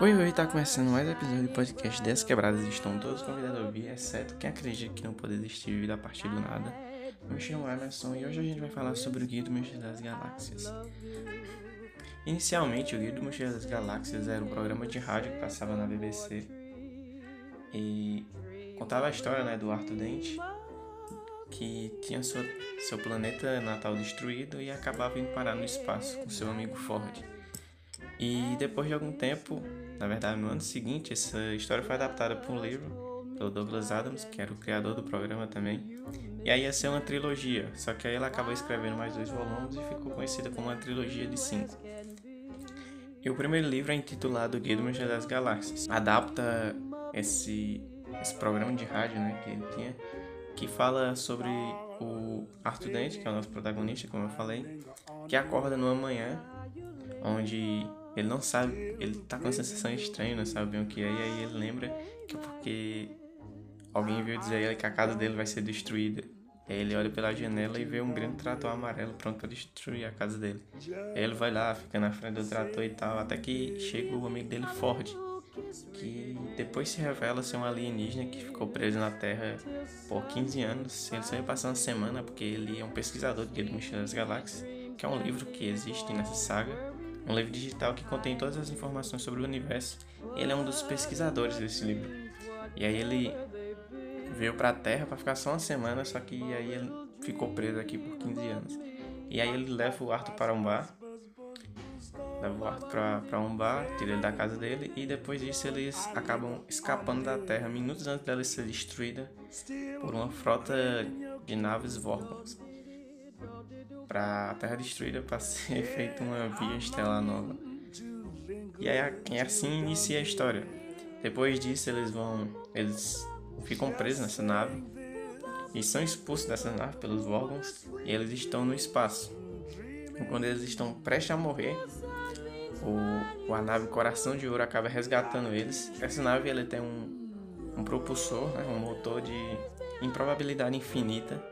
Oi, oi, tá começando mais um episódio do podcast 10 Quebradas. Estão todos convidados a ouvir, exceto quem acredita que não pode existir vida a partir do nada. Eu me chamo Emerson e hoje a gente vai falar sobre o Guia do das Galáxias. Inicialmente, o Guia do das Galáxias era um programa de rádio que passava na BBC e contava a história né, do Arthur Dente, que tinha sua, seu planeta natal destruído e acabava indo parar no espaço com seu amigo Ford. E depois de algum tempo, na verdade no ano seguinte, essa história foi adaptada para um livro pelo Douglas Adams, que era o criador do programa também. E aí ia ser uma trilogia, só que aí ela acabou escrevendo mais dois volumes e ficou conhecida como uma trilogia de cinco. E o primeiro livro é intitulado Guia do Mochila das Galáxias. Adapta esse, esse programa de rádio né, que ele tinha, que fala sobre o Arthur Dent, que é o nosso protagonista, como eu falei, que acorda numa manhã onde ele não sabe, ele tá com uma sensação estranha, não sabe bem o que é, e aí ele lembra que é porque alguém veio dizer a ele que a casa dele vai ser destruída. E aí ele olha pela janela e vê um grande trator amarelo pronto para destruir a casa dele. Aí ele vai lá, fica na frente do trator e tal, até que chega o amigo dele, Ford, que depois se revela ser um alienígena que ficou preso na Terra por 15 anos. Ele só ia passar uma semana porque ele é um pesquisador de do Mochila das Galáxias, que é um livro que existe nessa saga um livro digital que contém todas as informações sobre o universo. Ele é um dos pesquisadores desse livro. E aí ele veio para a Terra para ficar só uma semana, só que aí ele ficou preso aqui por 15 anos. E aí ele leva o Arthur para um bar, leva o Arthur para um bar, tira ele da casa dele e depois disso eles acabam escapando da Terra minutos antes dela ser destruída por uma frota de naves Vorgons para a Terra destruída para ser feita uma via estelar nova. E aí assim inicia a história. Depois disso eles vão, eles ficam presos nessa nave e são expulsos dessa nave pelos órgãos e eles estão no espaço. E quando eles estão prestes a morrer, o, a nave Coração de Ouro acaba resgatando eles. Essa nave ela tem um, um propulsor, né, um motor de improbabilidade infinita,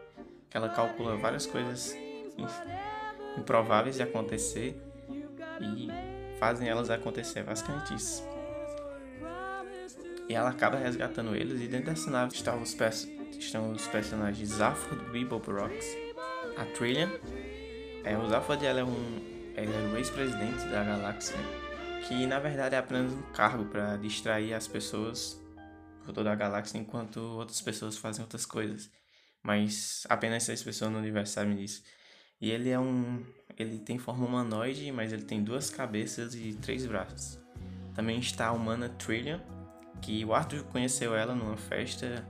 que ela calcula várias coisas improváveis de acontecer e fazem elas acontecer, basicamente isso. E ela acaba resgatando eles e dentro dessa nave estão os, estão os personagens Zaphod Bebop-Rocks, a Trillian. É, o Zaphod ela é um é o ex-presidente da galáxia, que na verdade é apenas um cargo para distrair as pessoas por toda a galáxia enquanto outras pessoas fazem outras coisas. Mas apenas seis pessoas no universo sabem disso. E ele é um. Ele tem forma humanoide, mas ele tem duas cabeças e três braços. Também está a humana Trillian, que o Arthur conheceu ela numa festa,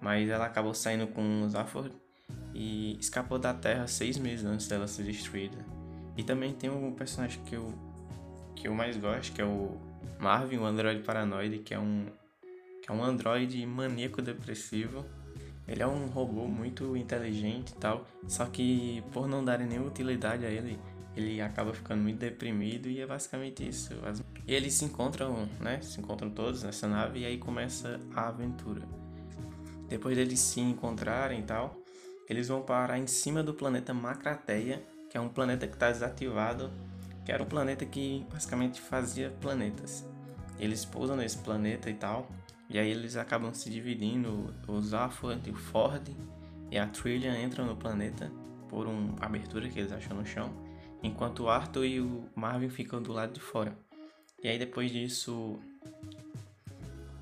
mas ela acabou saindo com o Zaphod e escapou da Terra seis meses antes dela ser destruída. E também tem um personagem que eu, que eu mais gosto, que é o Marvin, o androide paranoide, que é um, que é um androide maníaco depressivo ele é um robô muito inteligente e tal, só que por não darem nenhuma utilidade a ele, ele acaba ficando muito deprimido e é basicamente isso. E eles se encontram, né? Se encontram todos nessa nave e aí começa a aventura. Depois deles se encontrarem e tal, eles vão parar em cima do planeta Macrateia, que é um planeta que está desativado, que era um planeta que basicamente fazia planetas. Eles pousam nesse planeta e tal, e aí eles acabam se dividindo, o Zaphod, o Ford e a Trillian entram no planeta por uma abertura que eles acham no chão, enquanto o Arthur e o Marvin ficam do lado de fora. E aí depois disso,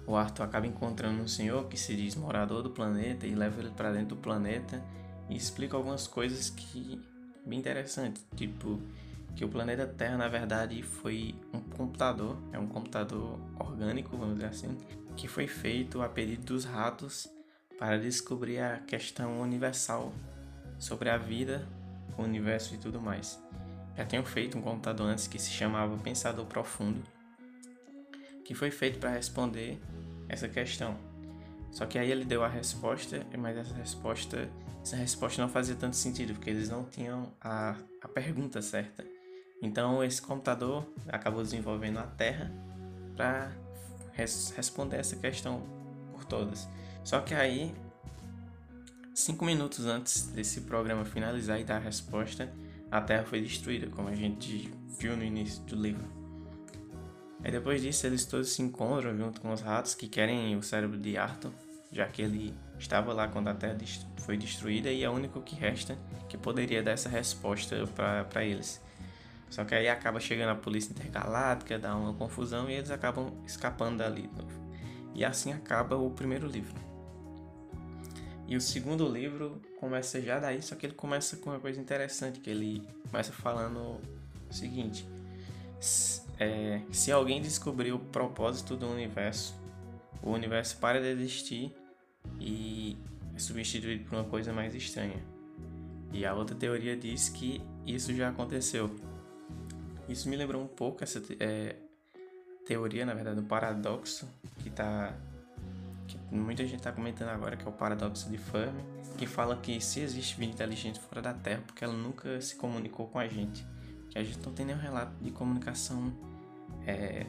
o Arthur acaba encontrando um senhor que se diz morador do planeta e leva ele para dentro do planeta e explica algumas coisas que bem interessantes, tipo que o planeta Terra na verdade foi um computador, é um computador orgânico, vamos dizer assim, que foi feito a pedido dos ratos para descobrir a questão universal sobre a vida, o universo e tudo mais. Já tenho feito um computador antes que se chamava Pensador Profundo, que foi feito para responder essa questão. Só que aí ele deu a resposta, mas essa resposta, essa resposta não fazia tanto sentido, porque eles não tinham a, a pergunta certa. Então esse computador acabou desenvolvendo a Terra para res responder essa questão por todas. Só que aí, cinco minutos antes desse programa finalizar e dar a resposta, a Terra foi destruída, como a gente viu no início do livro. Aí depois disso eles todos se encontram junto com os ratos que querem o cérebro de Arthur, já que ele estava lá quando a Terra foi destruída e é o único que resta que poderia dar essa resposta para eles. Só que aí acaba chegando a polícia intergaláctica, dá uma confusão e eles acabam escapando dali. E assim acaba o primeiro livro. E o segundo livro começa já daí, só que ele começa com uma coisa interessante, que ele começa falando o seguinte. É, se alguém descobrir o propósito do universo, o universo para de existir e é substituído por uma coisa mais estranha. E a outra teoria diz que isso já aconteceu. Isso me lembrou um pouco essa é, teoria, na verdade, do paradoxo que tá que muita gente está comentando agora, que é o paradoxo de Fermi, que fala que se existe vida inteligente fora da Terra, porque ela nunca se comunicou com a gente, que a gente não tem nenhum relato de comunicação é,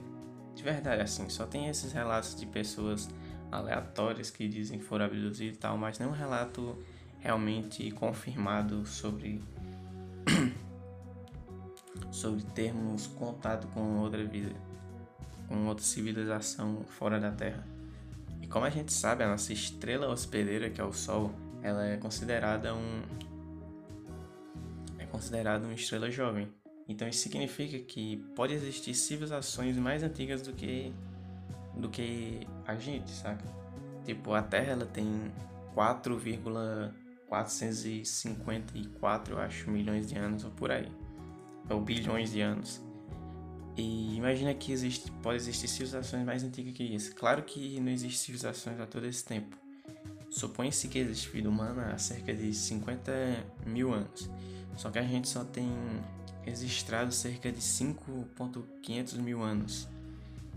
de verdade, assim, só tem esses relatos de pessoas aleatórias que dizem que foram abduzidas e tal, mas nenhum relato realmente confirmado sobre sobre termos contato com outra vida, com outra civilização fora da Terra. E como a gente sabe, a nossa estrela hospedeira, que é o Sol, ela é considerada um é considerada uma estrela jovem. Então isso significa que pode existir civilizações mais antigas do que do que a gente, saca? Tipo, a Terra ela tem 4,454, eu acho, milhões de anos ou por aí ou bilhões de anos. E imagina que existe, pode existir civilizações mais antigas que isso. Claro que não existe civilizações a todo esse tempo. Supõe-se que existe vida humana há cerca de 50 mil anos. Só que a gente só tem registrado cerca de 5.500 mil anos.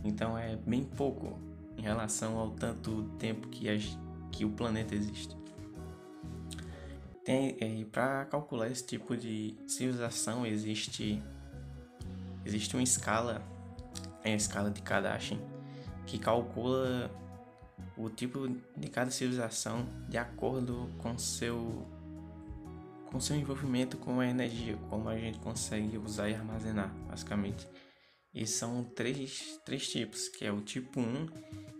Então é bem pouco em relação ao tanto tempo que, a, que o planeta existe. Tem, é, para calcular esse tipo de civilização existe existe uma escala, é a escala de Kardashian, que calcula o tipo de cada civilização de acordo com seu com seu envolvimento com a energia, como a gente consegue usar e armazenar, basicamente. E são três, três tipos, que é o tipo 1,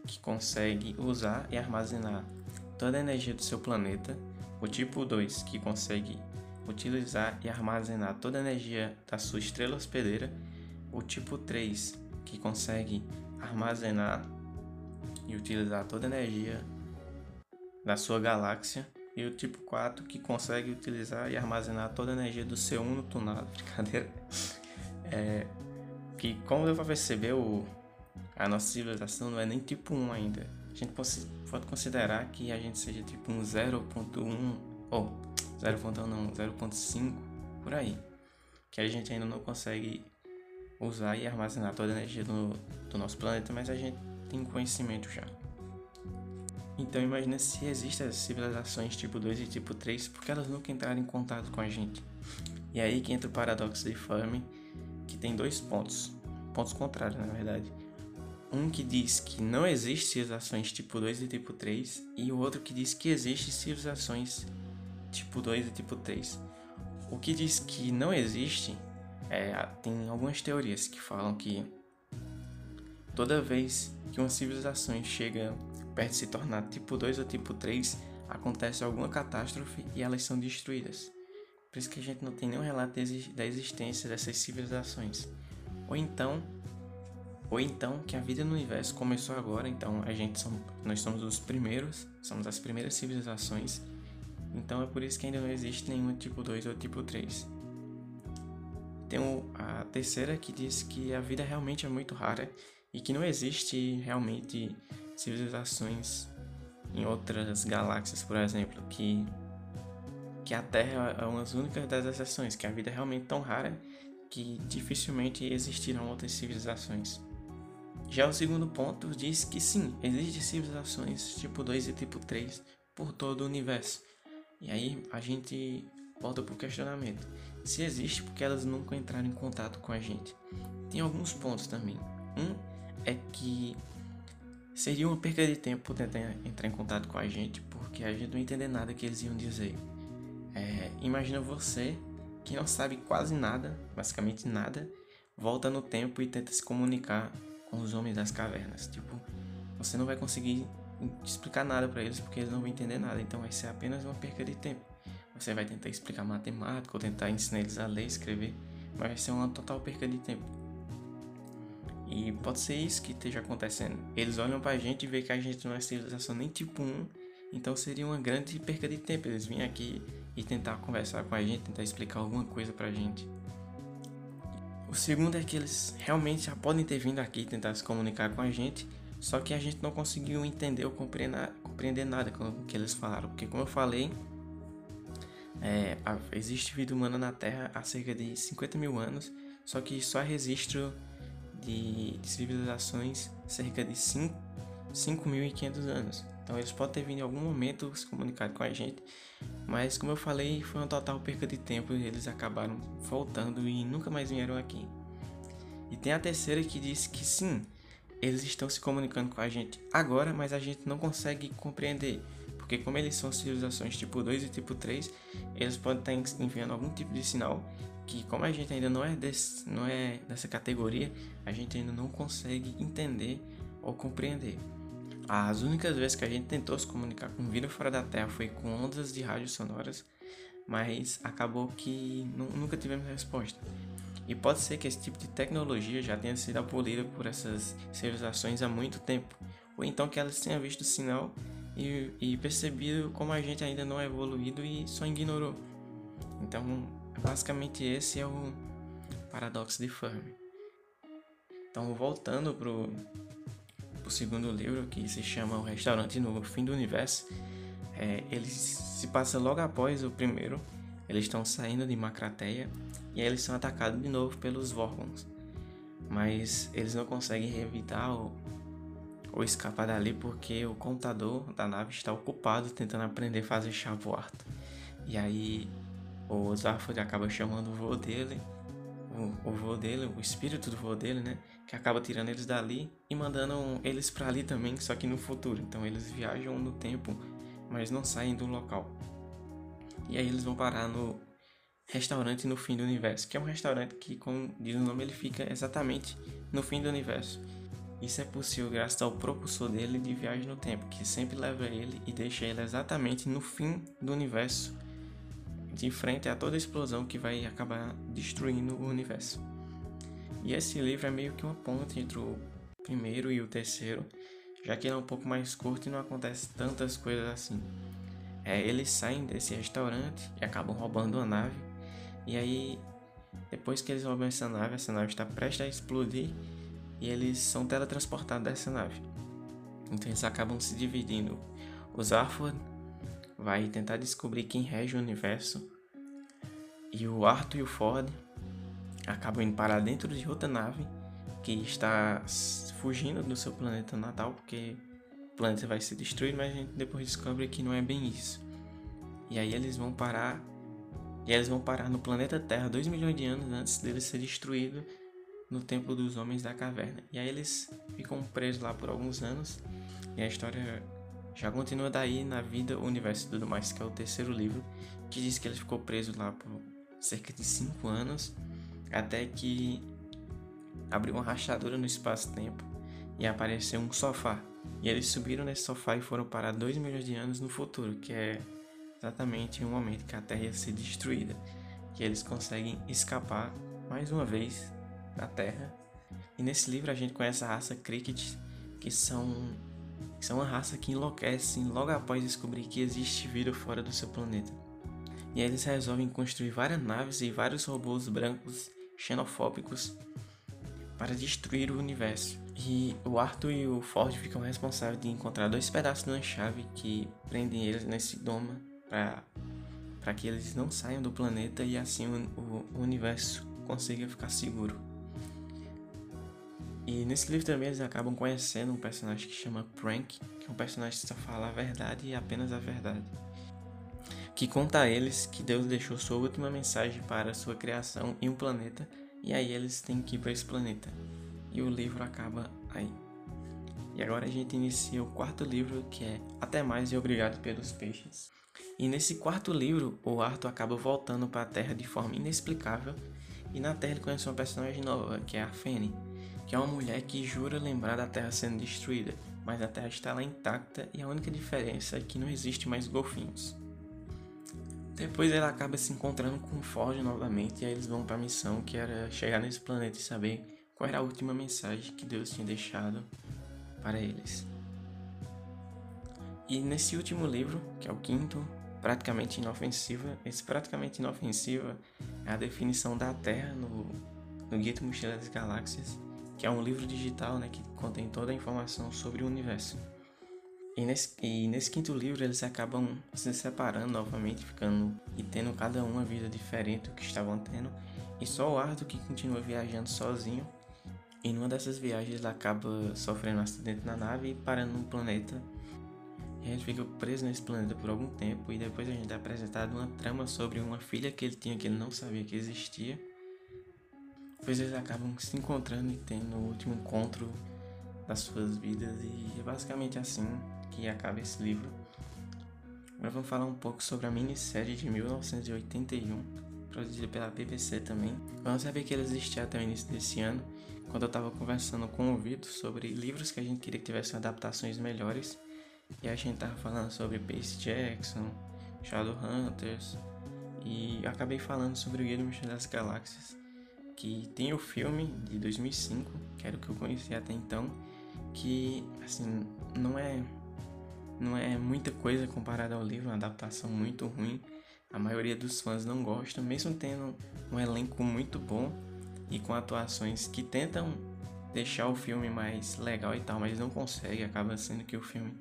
que consegue usar e armazenar toda a energia do seu planeta, o tipo 2, que consegue utilizar e armazenar toda a energia da sua estrela hospedeira. O tipo 3, que consegue armazenar e utilizar toda a energia da sua galáxia. E o tipo 4, que consegue utilizar e armazenar toda a energia do seu Uno tunado. Brincadeira. É, que, como deu para perceber, o, a nossa civilização não é nem tipo 1 ainda. A gente pode considerar que a gente seja tipo um 0.1 ou 0.1 não, 0.5 por aí, que a gente ainda não consegue usar e armazenar toda a energia do, do nosso planeta, mas a gente tem conhecimento já. Então imagina se existem civilizações tipo 2 e tipo 3, porque elas nunca entraram em contato com a gente. E aí que entra o paradoxo de Fermi, que tem dois pontos, pontos contrários na verdade. Um que diz que não existe civilizações tipo 2 e tipo 3, e o outro que diz que existe civilizações tipo 2 e tipo 3. O que diz que não existe, é, tem algumas teorias que falam que toda vez que uma civilização chega perto de se tornar tipo 2 ou tipo 3, acontece alguma catástrofe e elas são destruídas. Por isso que a gente não tem nenhum relato da existência dessas civilizações. Ou então ou então que a vida no universo começou agora, então a gente são, nós somos os primeiros, somos as primeiras civilizações. Então é por isso que ainda não existe nenhum tipo 2 ou tipo 3. Tem a terceira que diz que a vida realmente é muito rara e que não existe realmente civilizações em outras galáxias, por exemplo, que que a Terra é uma das únicas das exceções, que a vida é realmente tão rara que dificilmente existirão outras civilizações. Já o segundo ponto diz que sim, existem civilizações tipo 2 e tipo 3 por todo o universo. E aí a gente volta pro questionamento. Se existe, porque elas nunca entraram em contato com a gente? Tem alguns pontos também. Um é que seria uma perda de tempo tentar entrar em contato com a gente, porque a gente não entender nada que eles iam dizer. É, imagina você que não sabe quase nada, basicamente nada, volta no tempo e tenta se comunicar com os homens das cavernas. Tipo, você não vai conseguir explicar nada para eles porque eles não vão entender nada. Então vai ser apenas uma perca de tempo. Você vai tentar explicar matemática ou tentar ensinar eles a ler, escrever, mas vai ser uma total perca de tempo. E pode ser isso que esteja acontecendo. Eles olham pra gente e veem que a gente não é civilização nem tipo 1, então seria uma grande perca de tempo eles virem aqui e tentar conversar com a gente, tentar explicar alguma coisa pra gente. O segundo é que eles realmente já podem ter vindo aqui tentar se comunicar com a gente, só que a gente não conseguiu entender ou compreender, nada com o que eles falaram, porque como eu falei, é, existe vida humana na Terra há cerca de 50 mil anos, só que só registro de, de civilizações cerca de 5.500 anos. Então eles podem ter vindo em algum momento se comunicar com a gente, mas como eu falei, foi uma total perca de tempo e eles acabaram voltando e nunca mais vieram aqui. E tem a terceira que diz que sim, eles estão se comunicando com a gente agora, mas a gente não consegue compreender. Porque como eles são civilizações tipo 2 e tipo 3, eles podem estar enviando algum tipo de sinal que como a gente ainda não é, desse, não é dessa categoria, a gente ainda não consegue entender ou compreender. As únicas vezes que a gente tentou se comunicar com vida fora da Terra foi com ondas de rádio sonoras, mas acabou que nunca tivemos resposta. E pode ser que esse tipo de tecnologia já tenha sido abolida por essas civilizações há muito tempo, ou então que elas tenham visto o sinal e, e percebido como a gente ainda não é evoluído e só ignorou. Então, basicamente esse é o paradoxo de Fermi. Então, voltando pro o segundo livro, que se chama O Restaurante no Fim do Universo, é, ele se passa logo após o primeiro. Eles estão saindo de Macrateia e aí eles são atacados de novo pelos Vorgons. Mas eles não conseguem evitar ou, ou escapar dali porque o computador da nave está ocupado tentando aprender a fazer chavoarto. E aí o Zafod acaba chamando o vô dele o, o vô dele, o espírito do vô dele, né? Que acaba tirando eles dali e mandando eles para ali também, só que no futuro. Então eles viajam no tempo, mas não saem do local. E aí eles vão parar no restaurante no fim do universo, que é um restaurante que, como diz o nome, ele fica exatamente no fim do universo. Isso é possível graças ao propulsor dele de viagem no tempo, que sempre leva ele e deixa ele exatamente no fim do universo de frente a toda explosão que vai acabar destruindo o universo. E esse livro é meio que uma ponte entre o primeiro e o terceiro, já que ele é um pouco mais curto e não acontece tantas coisas assim. É, eles saem desse restaurante e acabam roubando a nave, e aí, depois que eles roubam essa nave, essa nave está prestes a explodir e eles são teletransportados dessa nave. Então eles acabam se dividindo. Os Arford vai tentar descobrir quem rege o universo. E o Arthur e o Ford acabam indo parar dentro de outra nave que está fugindo do seu planeta natal, porque o planeta vai ser destruído, mas a gente depois descobre que não é bem isso. E aí eles vão parar. E eles vão parar no planeta Terra 2 milhões de anos antes dele ser destruído no Templo dos Homens da Caverna. E aí eles ficam presos lá por alguns anos. E a história já continua daí na vida, o universo e tudo mais, que é o terceiro livro, que diz que ele ficou preso lá por cerca de 5 anos, até que abriu uma rachadura no espaço-tempo e apareceu um sofá. E eles subiram nesse sofá e foram para 2 milhões de anos no futuro, que é exatamente o momento que a Terra ia ser destruída. Que eles conseguem escapar mais uma vez da Terra. E nesse livro a gente conhece a raça Cricket, que são são uma raça que enlouquecem logo após descobrir que existe vida fora do seu planeta. E eles resolvem construir várias naves e vários robôs brancos xenofóbicos para destruir o universo. E o Arthur e o Ford ficam responsáveis de encontrar dois pedaços de uma chave que prendem eles nesse doma para que eles não saiam do planeta e assim o, o, o universo consiga ficar seguro. E nesse livro também eles acabam conhecendo um personagem que chama Prank, que é um personagem que só fala a verdade e apenas a verdade. Que conta a eles que Deus deixou sua última mensagem para sua criação em um planeta e aí eles têm que ir para esse planeta. E o livro acaba aí. E agora a gente inicia o quarto livro que é Até Mais e Obrigado pelos Peixes. E nesse quarto livro, o Arthur acaba voltando para a Terra de forma inexplicável e na Terra ele conhece uma personagem nova, que é a Fanny que é uma mulher que jura lembrar da Terra sendo destruída, mas a Terra está lá intacta e a única diferença é que não existe mais golfinhos. Depois ela acaba se encontrando com Ford novamente e aí eles vão para a missão que era chegar nesse planeta e saber qual era a última mensagem que Deus tinha deixado para eles. E nesse último livro, que é o quinto, praticamente inofensiva, esse praticamente inofensiva é a definição da Terra no, no Guia do Mochila das Galáxias, que é um livro digital né, que contém toda a informação sobre o universo. E nesse, e nesse quinto livro eles acabam se separando novamente, ficando e tendo cada uma vida diferente do que estavam tendo. E só o Arthur que continua viajando sozinho. E numa dessas viagens ele acaba sofrendo um acidente na nave e parando num planeta. A gente fica preso nesse planeta por algum tempo. E depois a gente é apresentado uma trama sobre uma filha que ele tinha que ele não sabia que existia. Depois eles acabam se encontrando e tendo o último encontro das suas vidas. E é basicamente assim que acaba esse livro. Agora vamos falar um pouco sobre a minissérie de 1981, produzida pela BBC também. Não sabia que ela existia até o início desse ano, quando eu estava conversando com o Vitor sobre livros que a gente queria que tivessem adaptações melhores. E a gente tava falando sobre Percy Jackson, Shadowhunters, e acabei falando sobre o Guia do Mochileiro das Galáxias, que tem o filme de 2005, que era o que eu conhecia até então, que assim não é não é muita coisa comparada ao livro, uma adaptação muito ruim. A maioria dos fãs não gostam, mesmo tendo um elenco muito bom e com atuações que tentam deixar o filme mais legal e tal, mas não consegue, acaba sendo que o filme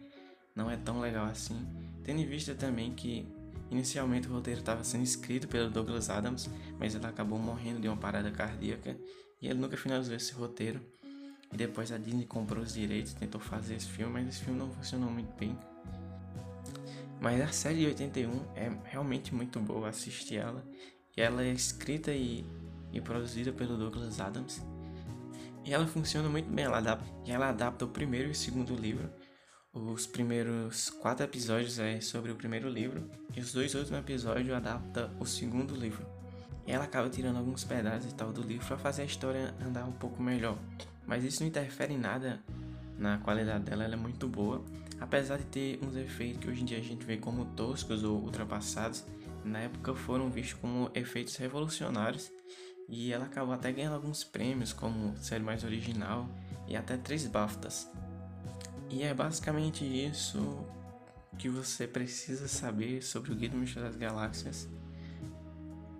não é tão legal assim. Tendo em vista também que inicialmente o roteiro estava sendo escrito pelo Douglas Adams, mas ele acabou morrendo de uma parada cardíaca e ele nunca finalizou esse roteiro. E depois a Disney comprou os direitos, tentou fazer esse filme, mas esse filme não funcionou muito bem. Mas a série de 81 é realmente muito boa assistir ela. E ela é escrita e, e produzida pelo Douglas Adams. E ela funciona muito bem. Ela adapta, e ela adapta o primeiro e o segundo livro. Os primeiros quatro episódios é sobre o primeiro livro. E os dois últimos episódios adapta o segundo livro. E ela acaba tirando alguns pedaços e tal do livro para fazer a história andar um pouco melhor. Mas isso não interfere em nada na qualidade dela, ela é muito boa. Apesar de ter uns efeitos que hoje em dia a gente vê como toscos ou ultrapassados, na época foram vistos como efeitos revolucionários e ela acabou até ganhando alguns prêmios como série mais original e até três BAFTAs. E é basicamente isso que você precisa saber sobre o Guia do Mistério das Galáxias.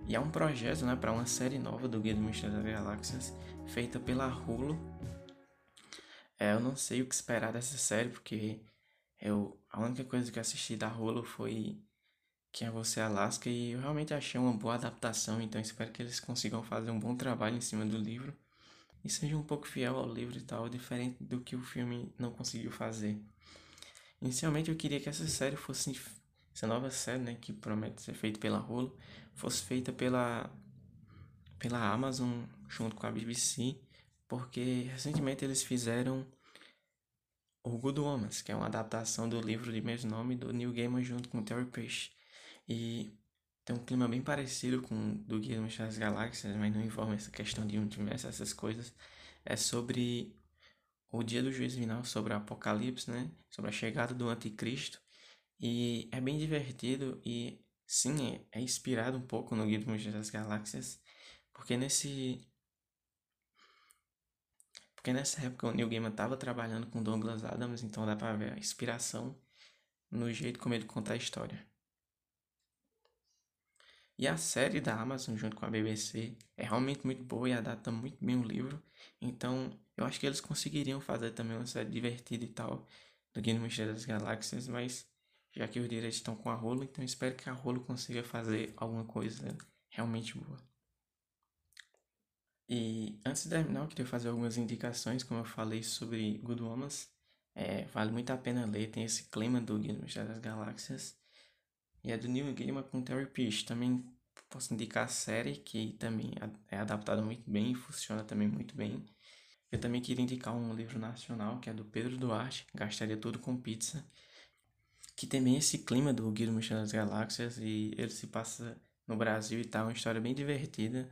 E é um projeto né, para uma série nova do Guia do Mistério das Galáxias, feita pela Hulu. É, eu não sei o que esperar dessa série, porque eu, a única coisa que assisti da Hulu foi Quem é Você Alaska e eu realmente achei uma boa adaptação, então espero que eles consigam fazer um bom trabalho em cima do livro e seja um pouco fiel ao livro e tal, diferente do que o filme não conseguiu fazer. Inicialmente eu queria que essa série fosse essa nova série, né, que promete ser feita pela Hulu, fosse feita pela pela Amazon junto com a BBC, porque recentemente eles fizeram o Good Omens, que é uma adaptação do livro de mesmo nome do Neil Gaiman junto com Terry Page. E tem um clima bem parecido com do Guia das Galáxias, mas não envolve essa questão de universo, essas coisas. É sobre o dia do juízo final, sobre o apocalipse, né? Sobre a chegada do anticristo. E é bem divertido e sim, é, é inspirado um pouco no Guia das Galáxias, porque nesse porque nessa época o Neil Gaiman estava trabalhando com Douglas Adams, então dá para ver a inspiração no jeito como ele conta a história. E a série da Amazon junto com a BBC é realmente muito boa e adapta muito bem o livro. Então eu acho que eles conseguiriam fazer também uma série divertida e tal do Guia do Mistério das Galáxias, mas já que os direitos estão com a Rolo, então espero que a Rolo consiga fazer alguma coisa realmente boa. E antes de terminar, eu queria fazer algumas indicações, como eu falei sobre Good Omens. É, vale muito a pena ler, tem esse clima do Guia do Mistério das Galáxias. E é do Neil Gaiman com Terry Pratchett. Também posso indicar a série, que também é adaptada muito bem e funciona também muito bem. Eu também queria indicar um livro nacional, que é do Pedro Duarte, Gastaria Tudo com Pizza, que também é esse clima do Guia do Mistério das Galáxias e ele se passa no Brasil e tal, uma história bem divertida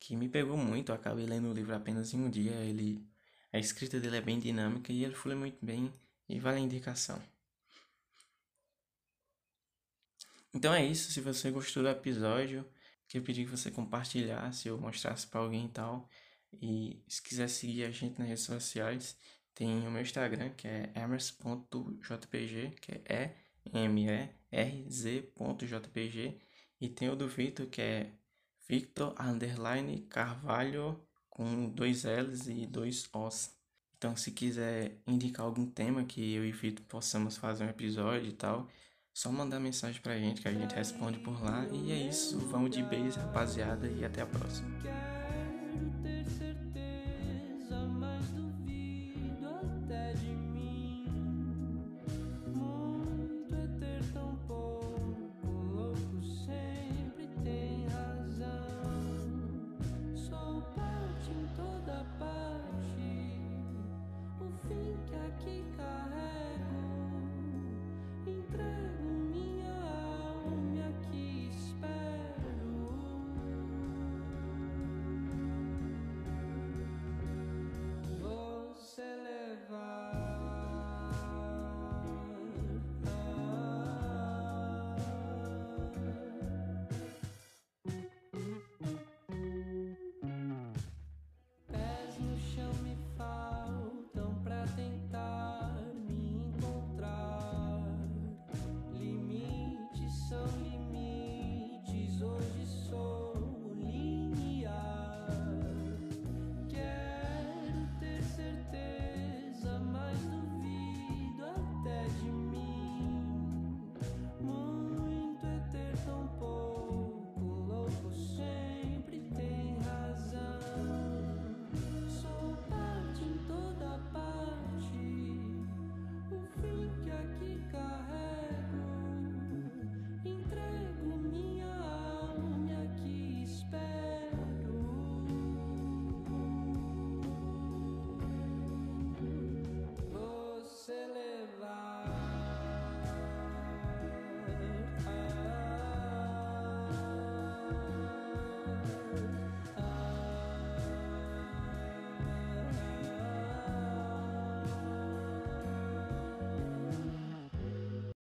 que me pegou muito. Eu acabei lendo o livro apenas em um dia. Ele A escrita dele é bem dinâmica e ele flui muito bem e vale a indicação. Então é isso. Se você gostou do episódio, queria pedir que você compartilhasse ou mostrasse para alguém e tal. E se quiser seguir a gente nas redes sociais, tem o meu Instagram, que é emers.jpg, que é E-M-E-R-Z.jpg. E tem o do Victor, que é Victor Underline Carvalho com dois L's e dois O's. Então, se quiser indicar algum tema que eu e Victor possamos fazer um episódio e tal, só mandar mensagem pra gente que a gente responde por lá. E é isso. Vamos de beijo, rapaziada, e até a próxima.